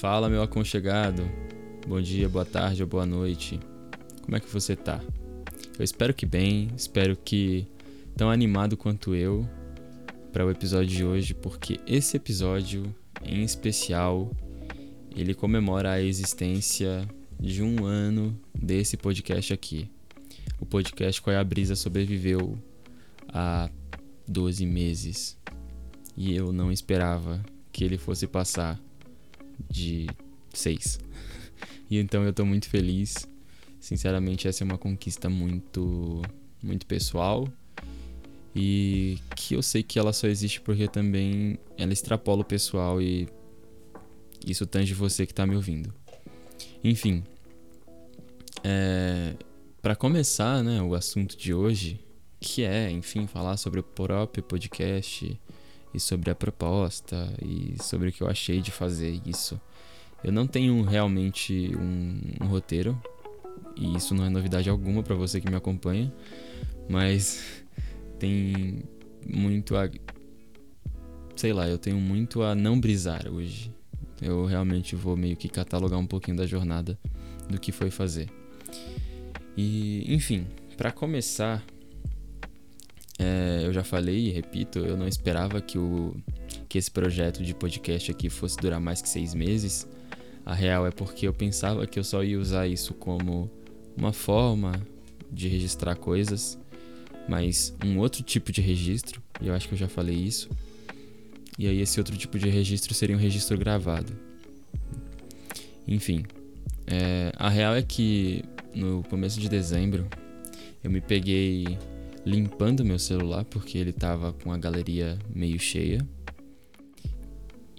Fala, meu aconchegado. Bom dia, boa tarde ou boa noite. Como é que você tá? Eu espero que bem, espero que tão animado quanto eu para o episódio de hoje, porque esse episódio em especial ele comemora a existência de um ano desse podcast aqui. O podcast Qual é a Brisa sobreviveu há 12 meses e eu não esperava que ele fosse passar de 6. E então eu tô muito feliz. Sinceramente, essa é uma conquista muito muito pessoal e que eu sei que ela só existe porque também ela extrapola o pessoal e isso tange você que tá me ouvindo. Enfim, é, para começar, né, o assunto de hoje, que é, enfim, falar sobre o próprio podcast e sobre a proposta e sobre o que eu achei de fazer isso. Eu não tenho realmente um, um roteiro e isso não é novidade alguma para você que me acompanha, mas tem muito a sei lá, eu tenho muito a não brisar hoje. Eu realmente vou meio que catalogar um pouquinho da jornada do que foi fazer. E, enfim, para começar, é, eu já falei e repito, eu não esperava que, o, que esse projeto de podcast aqui fosse durar mais que seis meses. A real é porque eu pensava que eu só ia usar isso como uma forma de registrar coisas, mas um outro tipo de registro, e eu acho que eu já falei isso. E aí esse outro tipo de registro seria um registro gravado. Enfim, é, a real é que no começo de dezembro eu me peguei limpando meu celular porque ele tava com a galeria meio cheia.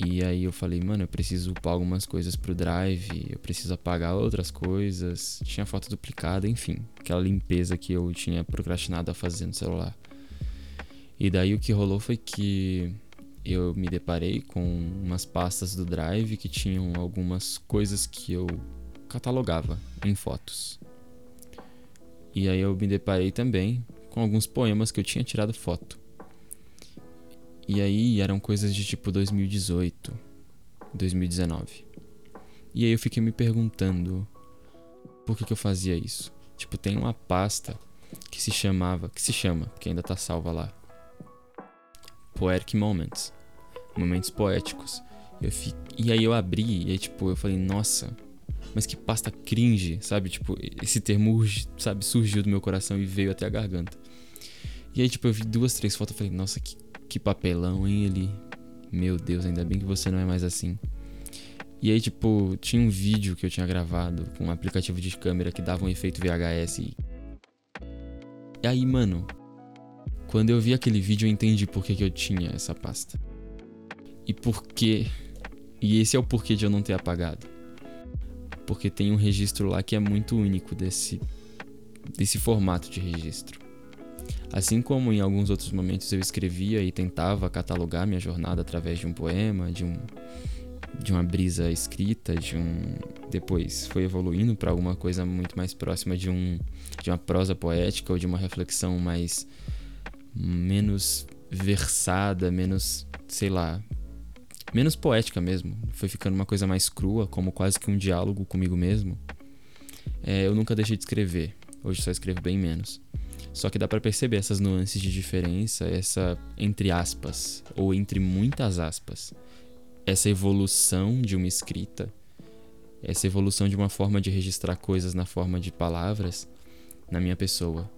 E aí eu falei, mano, eu preciso upar algumas coisas pro Drive, eu preciso apagar outras coisas. Tinha foto duplicada, enfim, aquela limpeza que eu tinha procrastinado a fazer no celular. E daí o que rolou foi que eu me deparei com umas pastas do Drive que tinham algumas coisas que eu catalogava em fotos. E aí eu me deparei também com alguns poemas que eu tinha tirado foto. E aí eram coisas de tipo 2018, 2019. E aí eu fiquei me perguntando por que, que eu fazia isso. Tipo, tem uma pasta que se chamava, que se chama, porque ainda tá salva lá. Poetic Moments. Momentos poéticos. Eu fi... E aí eu abri e aí, tipo, eu falei, nossa, mas que pasta cringe, sabe? Tipo, esse termo, sabe, surgiu do meu coração e veio até a garganta. E aí, tipo, eu vi duas, três fotos e falei, nossa, que que papelão, hein? Ele. Meu Deus, ainda bem que você não é mais assim. E aí, tipo, tinha um vídeo que eu tinha gravado com um aplicativo de câmera que dava um efeito VHS. E, aí, mano, quando eu vi aquele vídeo, eu entendi por que, que eu tinha essa pasta. E por quê. E esse é o porquê de eu não ter apagado. Porque tem um registro lá que é muito único desse, desse formato de registro. Assim como em alguns outros momentos eu escrevia e tentava catalogar minha jornada através de um poema, de um de uma brisa escrita, de um depois foi evoluindo para alguma coisa muito mais próxima de um de uma prosa poética ou de uma reflexão mais menos versada, menos, sei lá, menos poética mesmo. Foi ficando uma coisa mais crua, como quase que um diálogo comigo mesmo. É, eu nunca deixei de escrever. Hoje só escrevo bem menos. Só que dá para perceber essas nuances de diferença, essa entre aspas ou entre muitas aspas, essa evolução de uma escrita, essa evolução de uma forma de registrar coisas na forma de palavras na minha pessoa.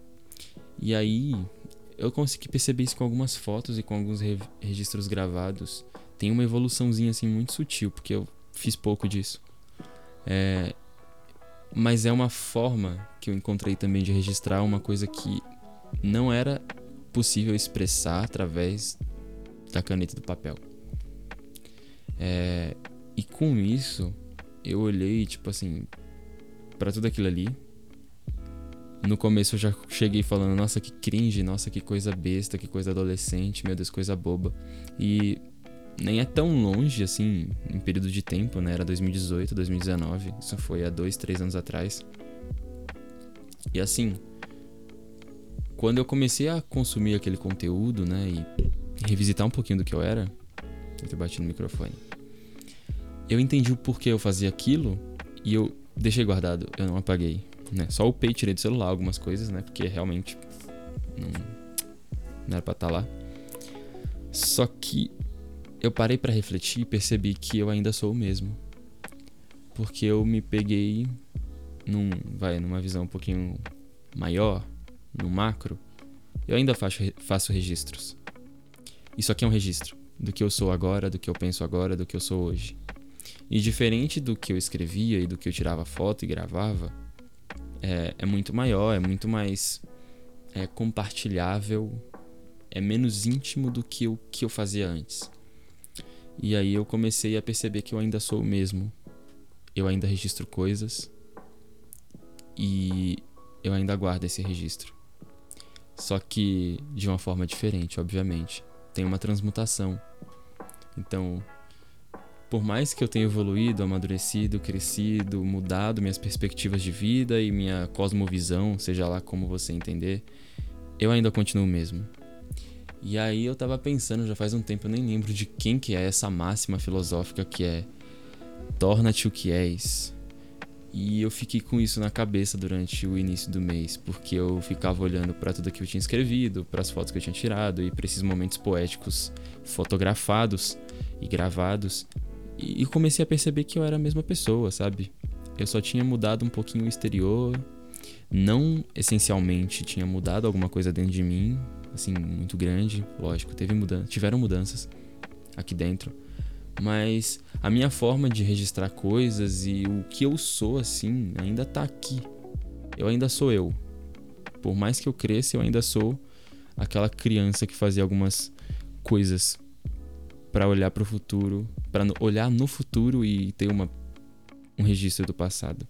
E aí eu consegui perceber isso com algumas fotos e com alguns re registros gravados. Tem uma evoluçãozinha assim muito sutil, porque eu fiz pouco disso. É, mas é uma forma que eu encontrei também de registrar uma coisa que não era possível expressar através da caneta do papel. É, e com isso, eu olhei, tipo assim, para tudo aquilo ali. No começo eu já cheguei falando, nossa, que cringe, nossa, que coisa besta, que coisa adolescente, meu Deus, coisa boba. E nem é tão longe assim em período de tempo, né? Era 2018, 2019. Isso foi há dois, três anos atrás. E assim, quando eu comecei a consumir aquele conteúdo, né? E revisitar um pouquinho do que eu era. Eu bati no microfone. eu entendi o porquê eu fazia aquilo e eu deixei guardado, eu não apaguei, né? Só o e tirei do celular algumas coisas, né? Porque realmente não, não era pra estar tá lá. Só que eu parei para refletir e percebi que eu ainda sou o mesmo. Porque eu me peguei num, vai, numa visão um pouquinho maior, no macro, eu ainda faço, faço registros. Isso aqui é um registro do que eu sou agora, do que eu penso agora, do que eu sou hoje. E diferente do que eu escrevia e do que eu tirava foto e gravava, é, é muito maior, é muito mais é, compartilhável, é menos íntimo do que o que eu fazia antes. E aí eu comecei a perceber que eu ainda sou o mesmo. Eu ainda registro coisas e eu ainda guardo esse registro. Só que de uma forma diferente, obviamente. Tem uma transmutação. Então, por mais que eu tenha evoluído, amadurecido, crescido, mudado minhas perspectivas de vida e minha cosmovisão, seja lá como você entender, eu ainda continuo o mesmo. E aí eu tava pensando, já faz um tempo, eu nem lembro de quem que é essa máxima filosófica que é torna-te o que és. E eu fiquei com isso na cabeça durante o início do mês, porque eu ficava olhando para tudo que eu tinha escrevido, para as fotos que eu tinha tirado e para esses momentos poéticos fotografados e gravados e comecei a perceber que eu era a mesma pessoa, sabe? Eu só tinha mudado um pouquinho o exterior, não essencialmente tinha mudado alguma coisa dentro de mim, assim, muito grande, lógico, teve mudança, tiveram mudanças aqui dentro, mas a minha forma de registrar coisas e o que eu sou assim ainda tá aqui. Eu ainda sou eu. Por mais que eu cresça, eu ainda sou aquela criança que fazia algumas coisas para olhar para o futuro, para olhar no futuro e ter uma, um registro do passado.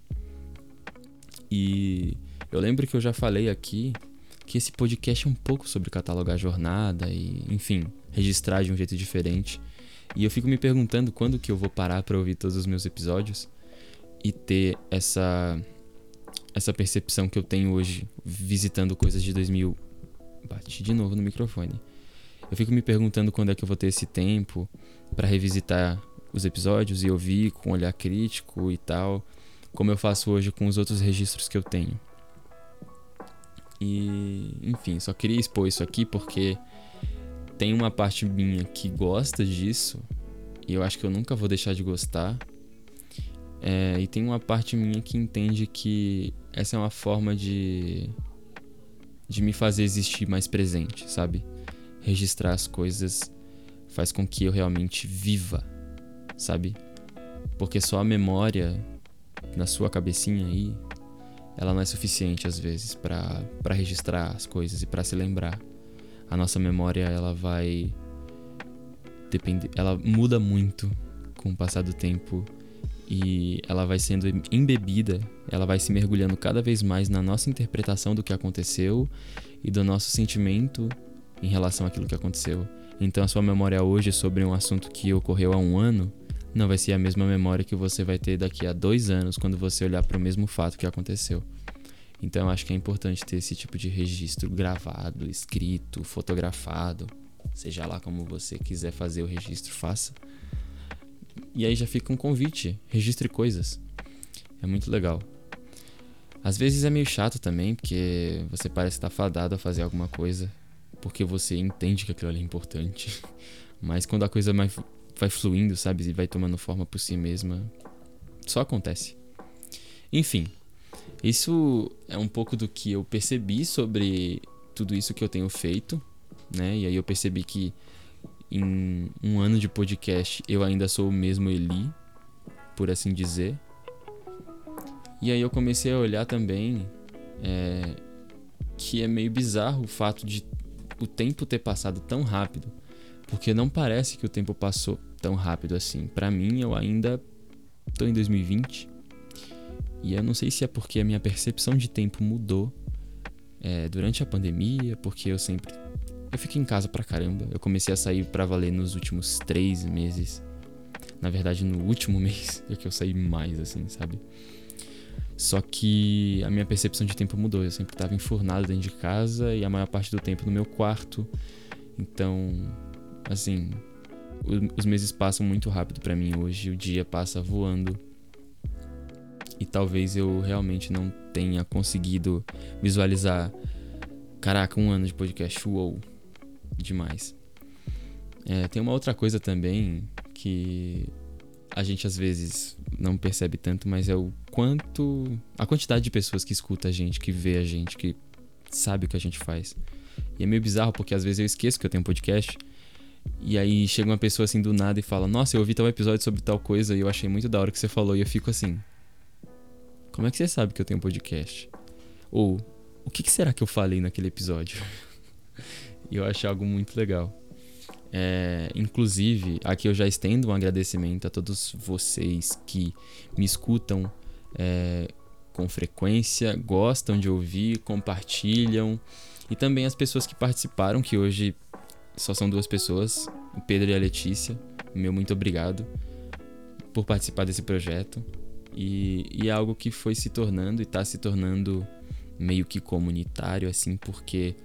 E eu lembro que eu já falei aqui que esse podcast é um pouco sobre catalogar a jornada e, enfim, registrar de um jeito diferente. E eu fico me perguntando quando que eu vou parar para ouvir todos os meus episódios e ter essa essa percepção que eu tenho hoje visitando coisas de 2000. Bati de novo no microfone. Eu fico me perguntando quando é que eu vou ter esse tempo para revisitar os episódios e ouvir com olhar crítico e tal, como eu faço hoje com os outros registros que eu tenho. E, enfim, só queria expor isso aqui porque tem uma parte minha que gosta disso e eu acho que eu nunca vou deixar de gostar. É, e tem uma parte minha que entende que essa é uma forma de de me fazer existir mais presente, sabe? registrar as coisas faz com que eu realmente viva, sabe? Porque só a memória na sua cabecinha aí, ela não é suficiente às vezes para registrar as coisas e para se lembrar. A nossa memória ela vai depender, ela muda muito com o passar do tempo e ela vai sendo embebida, ela vai se mergulhando cada vez mais na nossa interpretação do que aconteceu e do nosso sentimento em relação àquilo que aconteceu. Então a sua memória hoje sobre um assunto que ocorreu há um ano não vai ser a mesma memória que você vai ter daqui a dois anos quando você olhar para o mesmo fato que aconteceu. Então acho que é importante ter esse tipo de registro gravado, escrito, fotografado, seja lá como você quiser fazer o registro, faça. E aí já fica um convite, registre coisas. É muito legal. Às vezes é meio chato também, porque você parece estar fadado a fazer alguma coisa porque você entende que aquilo ali é importante. Mas quando a coisa vai, fluindo, sabe, e vai tomando forma por si mesma, só acontece. Enfim, isso é um pouco do que eu percebi sobre tudo isso que eu tenho feito, né? E aí eu percebi que em um ano de podcast eu ainda sou o mesmo Eli, por assim dizer. E aí eu comecei a olhar também é, que é meio bizarro o fato de o tempo ter passado tão rápido, porque não parece que o tempo passou tão rápido assim. Para mim, eu ainda tô em 2020 e eu não sei se é porque a minha percepção de tempo mudou é, durante a pandemia, porque eu sempre eu fiquei em casa pra caramba. Eu comecei a sair para valer nos últimos três meses. Na verdade, no último mês é que eu saí mais, assim, sabe? Só que a minha percepção de tempo mudou. Eu sempre estava enfurnado dentro de casa e a maior parte do tempo no meu quarto. Então, assim, os meses passam muito rápido para mim hoje, o dia passa voando. E talvez eu realmente não tenha conseguido visualizar. Caraca, um ano de podcast, uou, demais. É, tem uma outra coisa também que a gente às vezes não percebe tanto, mas é o quanto. a quantidade de pessoas que escuta a gente, que vê a gente, que sabe o que a gente faz. E é meio bizarro porque às vezes eu esqueço que eu tenho podcast. E aí chega uma pessoa assim do nada e fala: Nossa, eu ouvi tal episódio sobre tal coisa e eu achei muito da hora que você falou. E eu fico assim: Como é que você sabe que eu tenho um podcast? Ou o que, que será que eu falei naquele episódio? e eu acho algo muito legal. É, inclusive, aqui eu já estendo um agradecimento a todos vocês que me escutam é, com frequência, gostam de ouvir, compartilham. E também as pessoas que participaram, que hoje só são duas pessoas, o Pedro e a Letícia. Meu muito obrigado por participar desse projeto. E, e é algo que foi se tornando e está se tornando meio que comunitário, assim, porque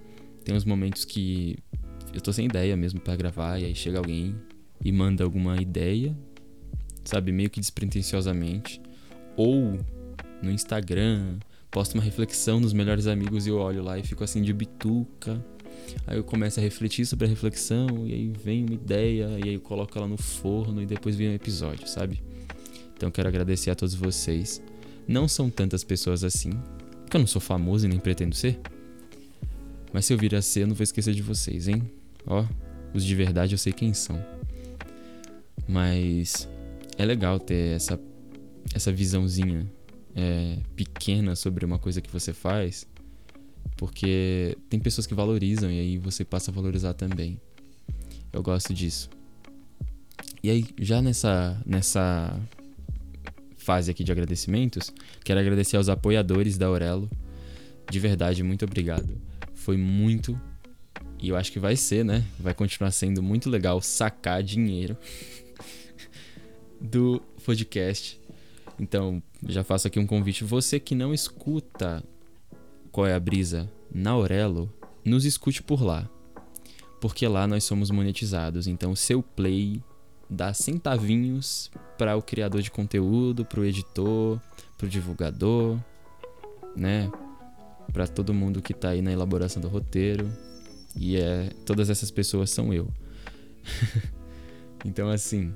tem uns momentos que eu tô sem ideia mesmo para gravar, e aí chega alguém e manda alguma ideia, sabe, meio que despretensiosamente. Ou no Instagram, posta uma reflexão dos melhores amigos e eu olho lá e fico assim de bituca. Aí eu começo a refletir sobre a reflexão, e aí vem uma ideia, e aí eu coloco ela no forno e depois vem um episódio, sabe? Então quero agradecer a todos vocês. Não são tantas pessoas assim, porque eu não sou famoso e nem pretendo ser. Mas se eu vir a ser, eu não vou esquecer de vocês, hein? Ó, os de verdade eu sei quem são. Mas é legal ter essa, essa visãozinha é, pequena sobre uma coisa que você faz, porque tem pessoas que valorizam e aí você passa a valorizar também. Eu gosto disso. E aí, já nessa, nessa fase aqui de agradecimentos, quero agradecer aos apoiadores da Aurelo. De verdade, muito obrigado. Foi muito e eu acho que vai ser, né? Vai continuar sendo muito legal sacar dinheiro do podcast. Então, já faço aqui um convite. Você que não escuta qual é a brisa na Aurelo, nos escute por lá. Porque lá nós somos monetizados. Então, seu play dá centavinhos para o criador de conteúdo, para o editor, para o divulgador, né? Para todo mundo que está aí na elaboração do roteiro. E é, todas essas pessoas são eu. então, assim,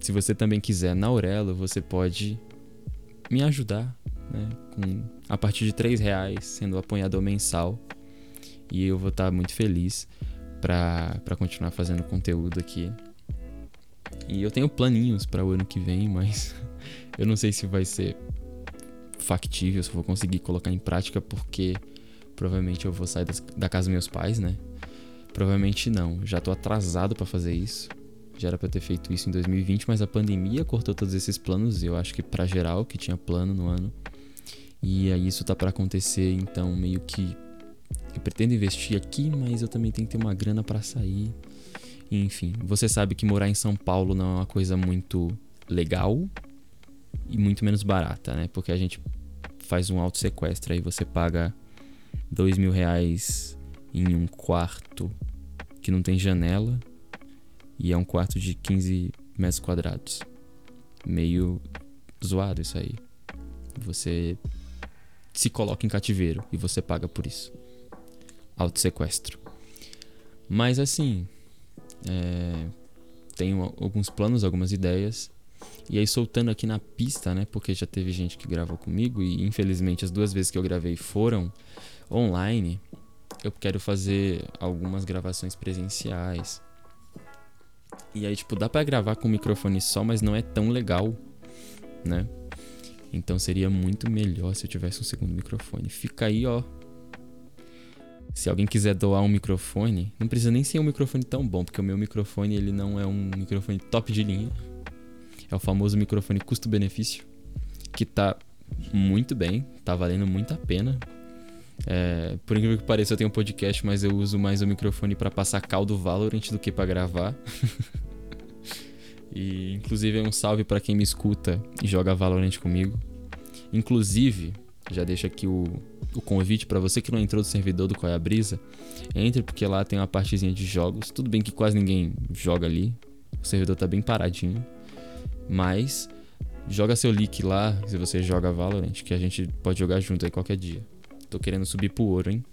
se você também quiser na Aurelo, você pode me ajudar, né? Com, a partir de 3 reais, sendo apoiador mensal. E eu vou estar muito feliz para continuar fazendo conteúdo aqui. E eu tenho planinhos para o ano que vem, mas eu não sei se vai ser factível, se eu vou conseguir colocar em prática, porque Provavelmente eu vou sair das, da casa dos meus pais, né? Provavelmente não. Já tô atrasado para fazer isso. Já era para ter feito isso em 2020, mas a pandemia cortou todos esses planos. Eu acho que para geral que tinha plano no ano. E aí isso tá para acontecer, então meio que eu pretendo investir aqui, mas eu também tenho que ter uma grana para sair. Enfim, você sabe que morar em São Paulo não é uma coisa muito legal e muito menos barata, né? Porque a gente faz um auto sequestro aí você paga dois mil reais em um quarto que não tem janela e é um quarto de 15 metros quadrados. Meio zoado isso aí. Você se coloca em cativeiro e você paga por isso. Auto sequestro. Mas assim, é, tenho alguns planos, algumas ideias. E aí soltando aqui na pista, né? Porque já teve gente que gravou comigo e infelizmente as duas vezes que eu gravei foram online, eu quero fazer algumas gravações presenciais. E aí, tipo, dá para gravar com o microfone só, mas não é tão legal, né? Então seria muito melhor se eu tivesse um segundo microfone. Fica aí, ó. Se alguém quiser doar um microfone, não precisa nem ser um microfone tão bom, porque o meu microfone ele não é um microfone top de linha. É o famoso microfone custo-benefício, que tá muito bem, tá valendo muito a pena. É, por incrível que pareça, eu tenho um podcast, mas eu uso mais o microfone para passar caldo Valorant do que para gravar. e inclusive é um salve para quem me escuta e joga Valorant comigo. Inclusive, já deixo aqui o, o convite para você que não entrou do servidor do Qual é a Brisa, entre porque lá tem uma partezinha de jogos. Tudo bem que quase ninguém joga ali, O servidor tá bem paradinho. Mas joga seu leak lá, se você joga Valorant, que a gente pode jogar junto aí qualquer dia. Tô querendo subir pro ouro, hein?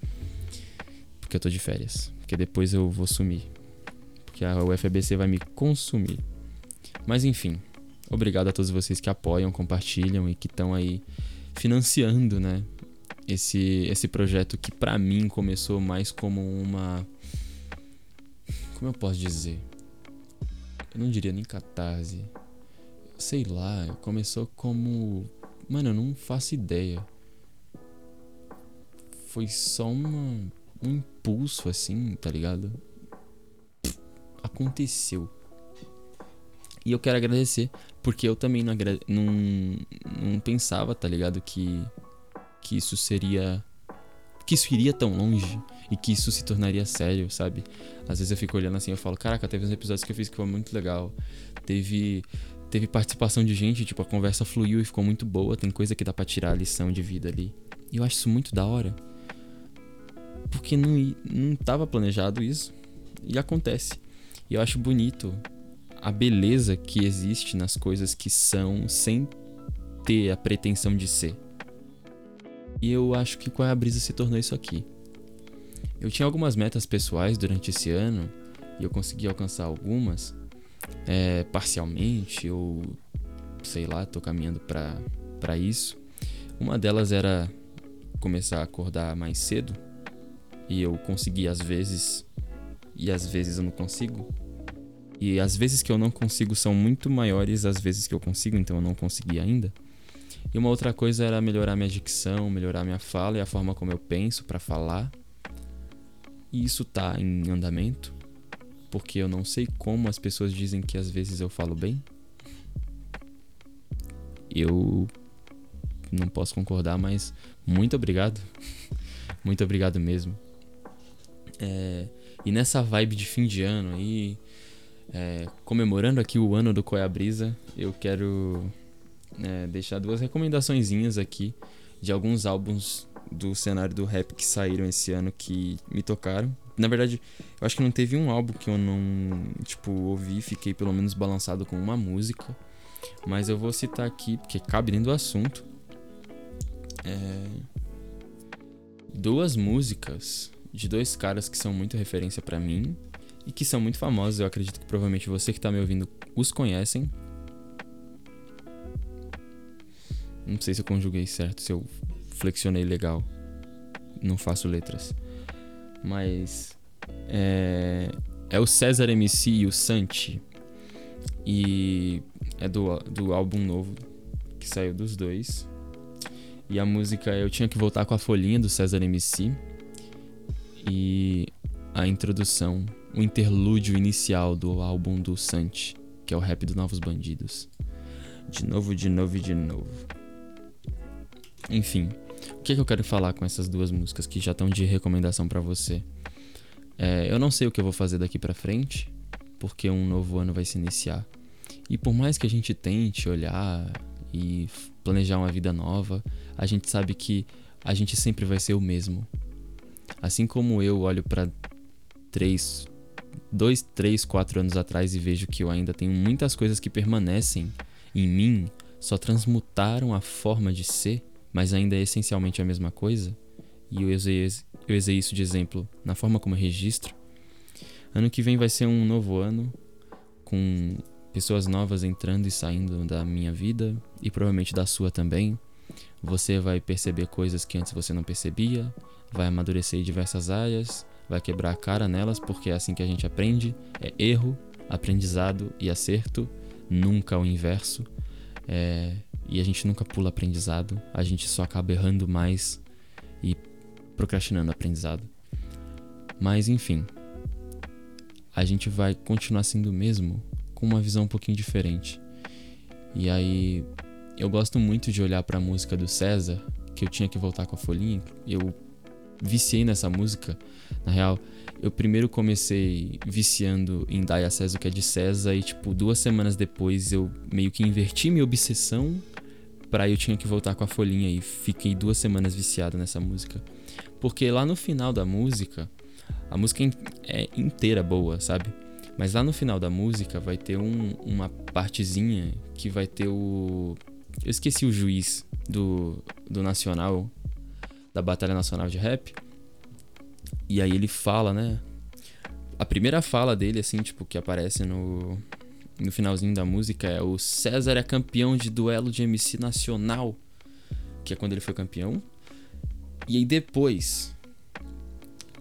Porque eu tô de férias. Porque depois eu vou sumir. Porque a UFBC vai me consumir. Mas enfim, obrigado a todos vocês que apoiam, compartilham e que estão aí financiando, né? Esse, esse projeto que para mim começou mais como uma. Como eu posso dizer? Eu não diria nem catarse. Sei lá, começou como. Mano, eu não faço ideia. Foi só uma, um impulso assim, tá ligado? Aconteceu. E eu quero agradecer, porque eu também não, não, não pensava, tá ligado? Que, que isso seria. Que isso iria tão longe e que isso se tornaria sério, sabe? Às vezes eu fico olhando assim e falo: Caraca, teve uns episódios que eu fiz que foi muito legal. Teve. Teve participação de gente, tipo, a conversa fluiu e ficou muito boa. Tem coisa que dá pra tirar a lição de vida ali. E eu acho isso muito da hora. Porque não, não tava planejado isso. E acontece. E eu acho bonito a beleza que existe nas coisas que são sem ter a pretensão de ser. E eu acho que com a brisa se tornou isso aqui. Eu tinha algumas metas pessoais durante esse ano e eu consegui alcançar algumas é, parcialmente ou sei lá, tô caminhando para isso. Uma delas era começar a acordar mais cedo e eu consegui às vezes e às vezes eu não consigo. E as vezes que eu não consigo são muito maiores às vezes que eu consigo, então eu não consegui ainda. E uma outra coisa era melhorar minha dicção, melhorar minha fala e a forma como eu penso para falar. E isso tá em andamento, porque eu não sei como as pessoas dizem que às vezes eu falo bem. Eu não posso concordar, mas muito obrigado. muito obrigado mesmo. É, e nessa vibe de fim de ano aí, é, comemorando aqui o ano do Coiabrisa, eu quero é, deixar duas recomendaçõezinhas aqui de alguns álbuns do cenário do rap que saíram esse ano que me tocaram. Na verdade, eu acho que não teve um álbum que eu não, tipo, ouvi fiquei pelo menos balançado com uma música. Mas eu vou citar aqui, porque cabe dentro do assunto. É... Duas músicas de dois caras que são muito referência para mim e que são muito famosos. Eu acredito que provavelmente você que está me ouvindo os conhecem. Não sei se eu conjuguei certo, se eu flexionei legal. Não faço letras. Mas é, é o César MC e o Santi. E é do, do álbum novo que saiu dos dois. E a música Eu Tinha Que Voltar com a Folhinha do César MC. E a introdução o interlúdio inicial do álbum do Santi, que é o rap dos Novos Bandidos. De novo, de novo e de novo. Enfim, o que, é que eu quero falar com essas duas músicas que já estão de recomendação para você? É, eu não sei o que eu vou fazer daqui para frente, porque um novo ano vai se iniciar. E por mais que a gente tente olhar e planejar uma vida nova, a gente sabe que a gente sempre vai ser o mesmo. Assim como eu olho para três, dois, três, quatro anos atrás e vejo que eu ainda tenho muitas coisas que permanecem em mim, só transmutaram a forma de ser, mas ainda é essencialmente a mesma coisa, e eu usei, eu usei isso de exemplo na forma como eu registro. Ano que vem vai ser um novo ano, com pessoas novas entrando e saindo da minha vida, e provavelmente da sua também. Você vai perceber coisas que antes você não percebia, vai amadurecer em diversas áreas, vai quebrar a cara nelas, porque é assim que a gente aprende: é erro, aprendizado e acerto, nunca o inverso. É, e a gente nunca pula aprendizado, a gente só acaba errando mais e procrastinando aprendizado. Mas enfim, a gente vai continuar sendo o mesmo com uma visão um pouquinho diferente. E aí, eu gosto muito de olhar para a música do César, que eu tinha que voltar com a folhinha. Eu viciei nessa música. Na real, eu primeiro comecei viciando em Daya César, que é de César, e tipo, duas semanas depois eu meio que inverti minha obsessão pra eu tinha que voltar com a folhinha e fiquei duas semanas viciado nessa música. Porque lá no final da música, a música é inteira boa, sabe? Mas lá no final da música vai ter um, uma partezinha que vai ter o. Eu esqueci o juiz do, do Nacional, da Batalha Nacional de Rap. E aí ele fala, né? A primeira fala dele, assim, tipo, que aparece no, no finalzinho da música é o César é campeão de duelo de MC nacional, que é quando ele foi campeão. E aí depois,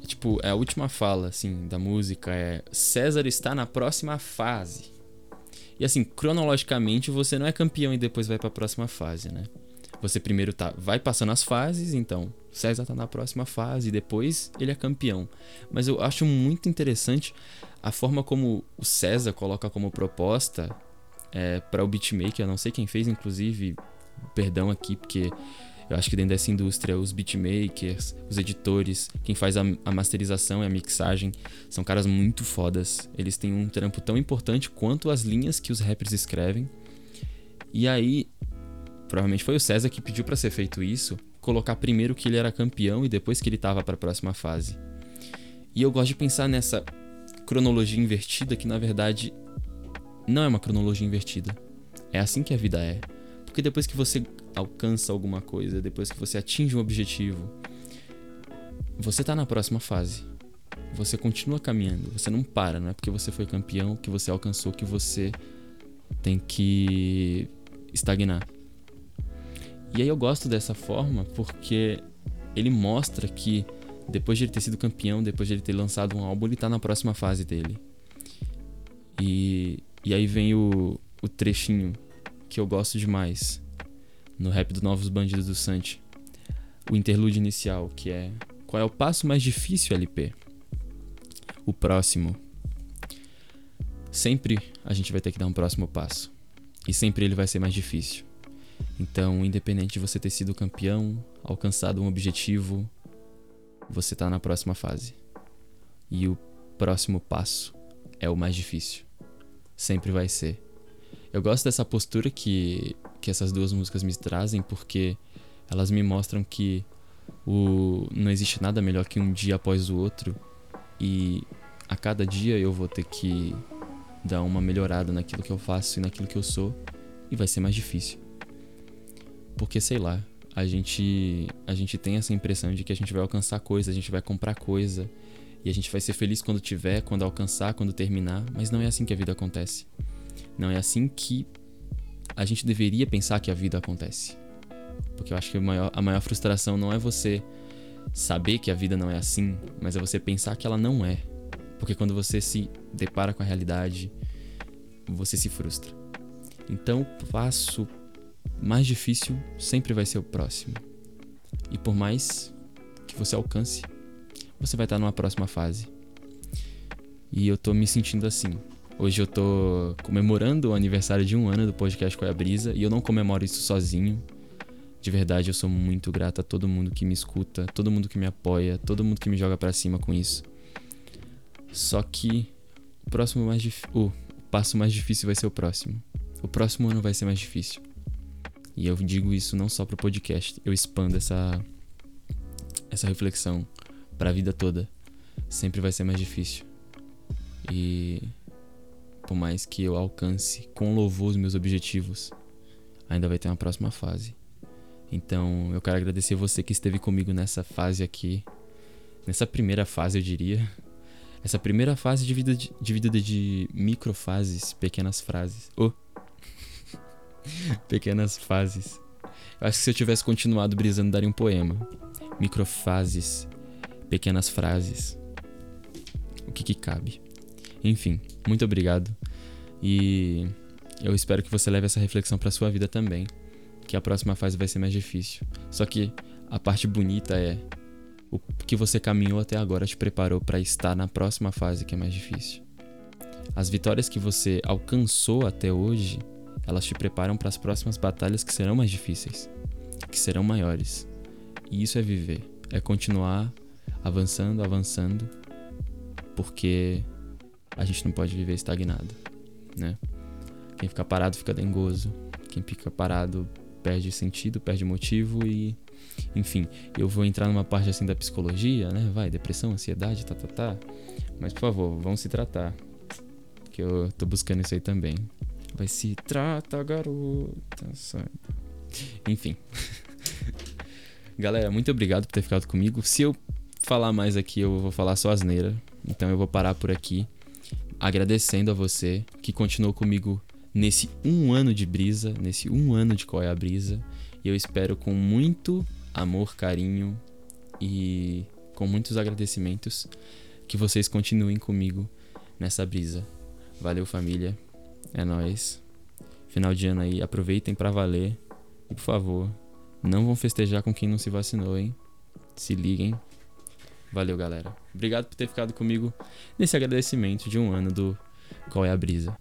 tipo, é a última fala, assim, da música é César está na próxima fase. E assim, cronologicamente você não é campeão e depois vai para a próxima fase, né? Você primeiro tá, vai passando as fases, então César tá na próxima fase, depois ele é campeão. Mas eu acho muito interessante a forma como o César coloca como proposta é, para o beatmaker, eu não sei quem fez, inclusive, perdão aqui, porque eu acho que dentro dessa indústria, os beatmakers, os editores, quem faz a, a, masterização e a mixagem, são caras muito fodas. Eles têm um trampo tão importante quanto as linhas que os rappers escrevem. E aí, provavelmente foi o César que pediu para ser feito isso, colocar primeiro que ele era campeão e depois que ele tava para a próxima fase. E eu gosto de pensar nessa cronologia invertida que na verdade não é uma cronologia invertida. É assim que a vida é. Porque depois que você alcança alguma coisa, depois que você atinge um objetivo, você tá na próxima fase. Você continua caminhando, você não para, não é porque você foi campeão que você alcançou que você tem que estagnar. E aí eu gosto dessa forma porque ele mostra que depois de ele ter sido campeão, depois de ele ter lançado um álbum, ele tá na próxima fase dele. E, e aí vem o, o trechinho que eu gosto demais no rap do Novos Bandidos do Sante. O interlude inicial, que é Qual é o passo mais difícil, LP? O próximo. Sempre a gente vai ter que dar um próximo passo. E sempre ele vai ser mais difícil. Então, independente de você ter sido campeão, alcançado um objetivo, você está na próxima fase. E o próximo passo é o mais difícil. Sempre vai ser. Eu gosto dessa postura que, que essas duas músicas me trazem porque elas me mostram que o, não existe nada melhor que um dia após o outro e a cada dia eu vou ter que dar uma melhorada naquilo que eu faço e naquilo que eu sou e vai ser mais difícil. Porque sei lá, a gente a gente tem essa impressão de que a gente vai alcançar coisa, a gente vai comprar coisa e a gente vai ser feliz quando tiver, quando alcançar, quando terminar, mas não é assim que a vida acontece. Não é assim que a gente deveria pensar que a vida acontece. Porque eu acho que a maior, a maior frustração não é você saber que a vida não é assim, mas é você pensar que ela não é. Porque quando você se depara com a realidade, você se frustra. Então, passo mais difícil sempre vai ser o próximo. E por mais que você alcance, você vai estar numa próxima fase. E eu tô me sentindo assim. Hoje eu tô comemorando o aniversário de um ano do podcast Qual é a Brisa e eu não comemoro isso sozinho. De verdade, eu sou muito grato a todo mundo que me escuta, todo mundo que me apoia, todo mundo que me joga para cima com isso. Só que o próximo mais o passo mais difícil vai ser o próximo. O próximo ano vai ser mais difícil. E eu digo isso não só para o podcast, eu expando essa essa reflexão para a vida toda. Sempre vai ser mais difícil. E por mais que eu alcance com louvor os meus objetivos, ainda vai ter uma próxima fase. Então, eu quero agradecer você que esteve comigo nessa fase aqui, nessa primeira fase, eu diria. Essa primeira fase dividida de, dividida de microfases, pequenas frases. Oh, Pequenas fases. Eu acho que se eu tivesse continuado brisando, daria um poema. Microfases, pequenas frases. O que, que cabe? Enfim, muito obrigado. E eu espero que você leve essa reflexão para sua vida também. Que a próxima fase vai ser mais difícil. Só que a parte bonita é o que você caminhou até agora te preparou para estar na próxima fase que é mais difícil. As vitórias que você alcançou até hoje elas te preparam para as próximas batalhas que serão mais difíceis, que serão maiores. E isso é viver, é continuar avançando, avançando, porque a gente não pode viver estagnado, né? Quem fica parado fica dengoso, quem fica parado perde sentido, perde motivo e enfim, eu vou entrar numa parte assim da psicologia, né? Vai, depressão, ansiedade, tá, tá, tá. Mas por favor, vamos se tratar. Que eu tô buscando isso aí também. Vai se trata, garota. Enfim. Galera, muito obrigado por ter ficado comigo. Se eu falar mais aqui, eu vou falar só asneira. Então eu vou parar por aqui. Agradecendo a você que continuou comigo nesse um ano de brisa, nesse um ano de qual é a brisa. E eu espero com muito amor, carinho e com muitos agradecimentos que vocês continuem comigo nessa brisa. Valeu, família. É nós. Final de ano aí, aproveitem para valer. E por favor, não vão festejar com quem não se vacinou, hein? Se liguem. Valeu, galera. Obrigado por ter ficado comigo nesse agradecimento de um ano do Qual é a Brisa.